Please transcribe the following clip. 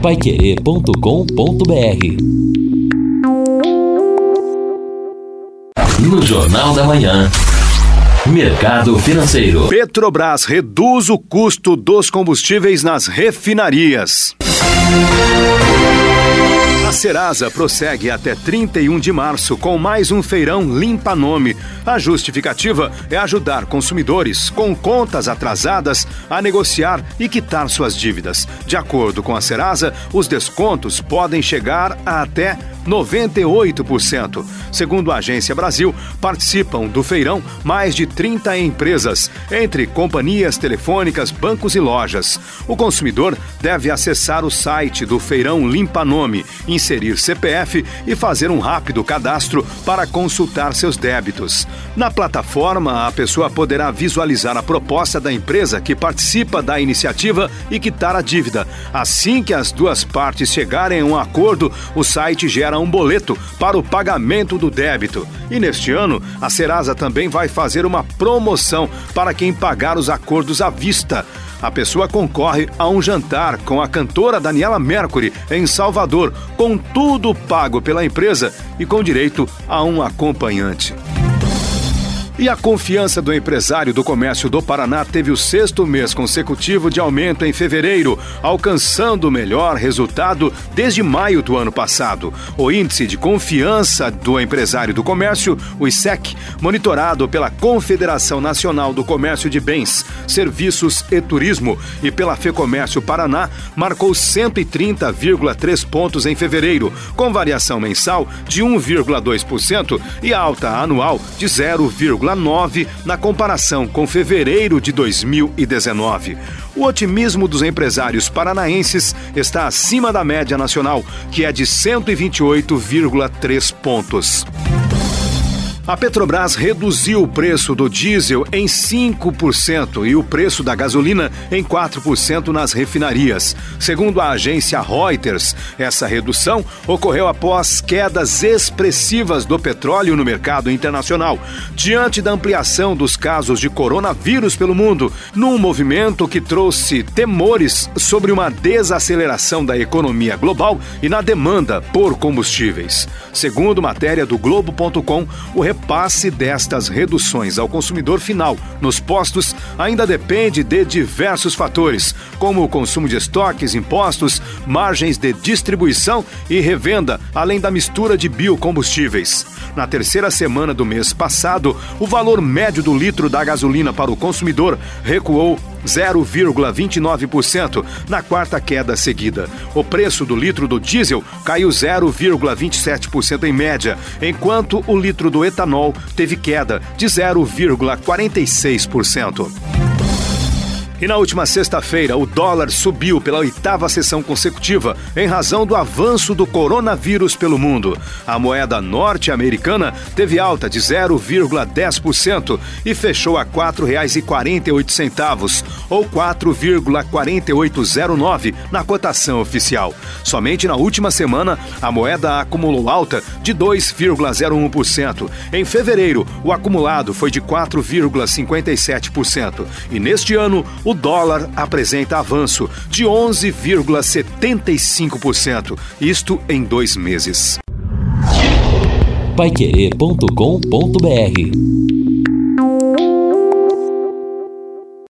paiquerê.com.br No Jornal da Manhã. Mercado Financeiro. Petrobras reduz o custo dos combustíveis nas refinarias. A Serasa prossegue até 31 de março com mais um feirão Limpa Nome. A justificativa é ajudar consumidores com contas atrasadas a negociar e quitar suas dívidas. De acordo com a Serasa, os descontos podem chegar a até 98%. Segundo a Agência Brasil, participam do feirão mais de 30 empresas, entre companhias telefônicas, bancos e lojas. O consumidor deve acessar o site do Feirão Limpa Nome, inserir CPF e fazer um rápido cadastro para consultar seus débitos. Na plataforma, a pessoa poderá visualizar a proposta da empresa que participa da iniciativa e quitar a dívida. Assim que as duas partes chegarem a um acordo, o site gera um boleto para o pagamento do débito. E neste ano, a Serasa também vai fazer uma promoção para quem pagar os acordos à vista. A pessoa concorre a um jantar com a cantora Daniela Mercury em Salvador, com tudo pago pela empresa e com direito a um acompanhante. E a confiança do empresário do comércio do Paraná teve o sexto mês consecutivo de aumento em fevereiro, alcançando o melhor resultado desde maio do ano passado. O índice de confiança do empresário do comércio, o ISEC, monitorado pela Confederação Nacional do Comércio de Bens, Serviços e Turismo e pela FEComércio Paraná, marcou 130,3 pontos em fevereiro, com variação mensal de 1,2% e alta anual de 0,5%. 0,9 na comparação com fevereiro de 2019. O otimismo dos empresários paranaenses está acima da média nacional, que é de 128,3 pontos. A Petrobras reduziu o preço do diesel em 5% e o preço da gasolina em 4% nas refinarias. Segundo a agência Reuters, essa redução ocorreu após quedas expressivas do petróleo no mercado internacional, diante da ampliação dos casos de coronavírus pelo mundo, num movimento que trouxe temores sobre uma desaceleração da economia global e na demanda por combustíveis. Segundo matéria do Globo.com, o repasse destas reduções ao consumidor final nos postos ainda depende de diversos fatores, como o consumo de estoques, impostos, margens de distribuição e revenda, além da mistura de biocombustíveis. Na terceira semana do mês passado, o valor médio do litro da gasolina para o consumidor recuou 0,29% na quarta queda seguida. O preço do litro do diesel caiu 0,27% em média, enquanto o litro do etanol teve queda de 0,46%. E na última sexta-feira, o dólar subiu pela oitava sessão consecutiva em razão do avanço do coronavírus pelo mundo. A moeda norte-americana teve alta de 0,10% e fechou a R$ 4,48, ou 4,4809 na cotação oficial. Somente na última semana, a moeda acumulou alta de 2,01%. Em fevereiro, o acumulado foi de 4,57%. E neste ano, o dólar apresenta avanço de 11,75%, isto em dois meses. Paiquerê.com.br